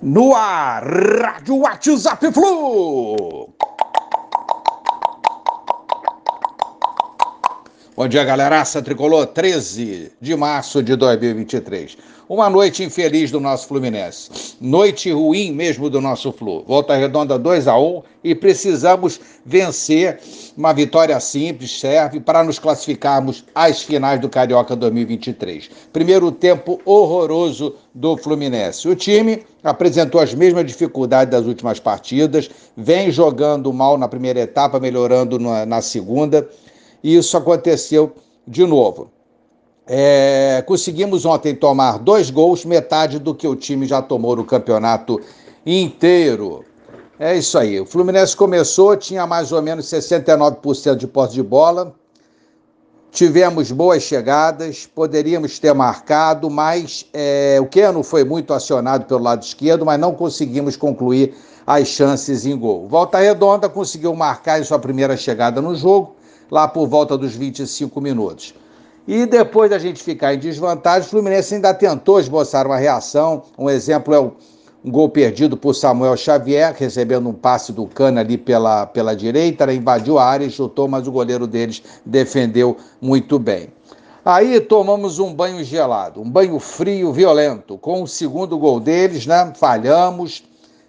No ar, Rádio WhatsApp Flu. Bom dia, galeraça tricolor, 13 de março de 2023. Uma noite infeliz do nosso Fluminense. Noite ruim mesmo do nosso Flu. Volta Redonda 2 a 1 e precisamos vencer. Uma vitória simples serve para nos classificarmos às finais do Carioca 2023. Primeiro tempo horroroso do Fluminense. O time apresentou as mesmas dificuldades das últimas partidas, vem jogando mal na primeira etapa, melhorando na, na segunda e isso aconteceu de novo. É, conseguimos ontem tomar dois gols, metade do que o time já tomou no campeonato inteiro. É isso aí. O Fluminense começou, tinha mais ou menos 69% de posse de bola. Tivemos boas chegadas, poderíamos ter marcado, mas é, o Keno foi muito acionado pelo lado esquerdo, mas não conseguimos concluir as chances em gol. Volta Redonda conseguiu marcar em sua primeira chegada no jogo, lá por volta dos 25 minutos. E depois da gente ficar em desvantagem, o Fluminense ainda tentou esboçar uma reação. Um exemplo é o um gol perdido por Samuel Xavier, recebendo um passe do Cana ali pela, pela direita, né? invadiu a área e chutou, mas o goleiro deles defendeu muito bem. Aí tomamos um banho gelado, um banho frio, violento, com o segundo gol deles, né? Falhamos,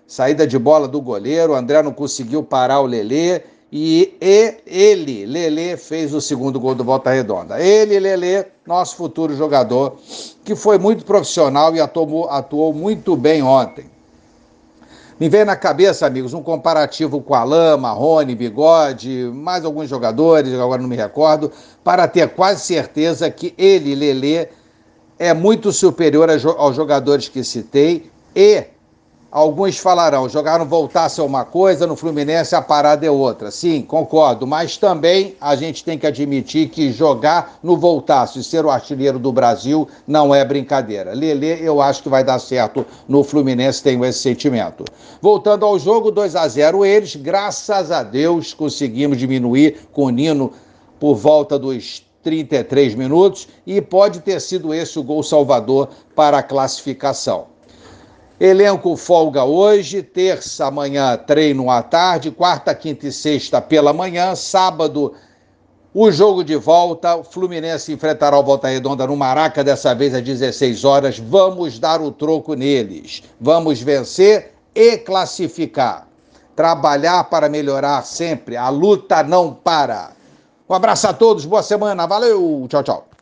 saída de bola do goleiro, o André não conseguiu parar o Lelê e, e ele, Lele, fez o segundo gol do Volta Redonda. Ele, Lele, nosso futuro jogador, que foi muito profissional e atuou, atuou muito bem ontem. Me vem na cabeça, amigos, um comparativo com Alain, Marrone, Bigode, mais alguns jogadores, agora não me recordo, para ter quase certeza que ele, Lele, é muito superior aos jogadores que citei e Alguns falarão, jogar no voltasse é uma coisa, no Fluminense a parada é outra. Sim, concordo, mas também a gente tem que admitir que jogar no voltasse e ser o artilheiro do Brasil não é brincadeira. Lele, eu acho que vai dar certo no Fluminense, tenho esse sentimento. Voltando ao jogo, 2 a 0 eles, graças a Deus, conseguimos diminuir com o Nino por volta dos 33 minutos e pode ter sido esse o gol salvador para a classificação. Elenco folga hoje, terça, amanhã treino à tarde, quarta, quinta e sexta pela manhã, sábado o jogo de volta, o Fluminense enfrentará o Volta Redonda no Maraca, dessa vez às 16 horas. Vamos dar o troco neles. Vamos vencer e classificar. Trabalhar para melhorar sempre. A luta não para. Um abraço a todos, boa semana, valeu, tchau, tchau.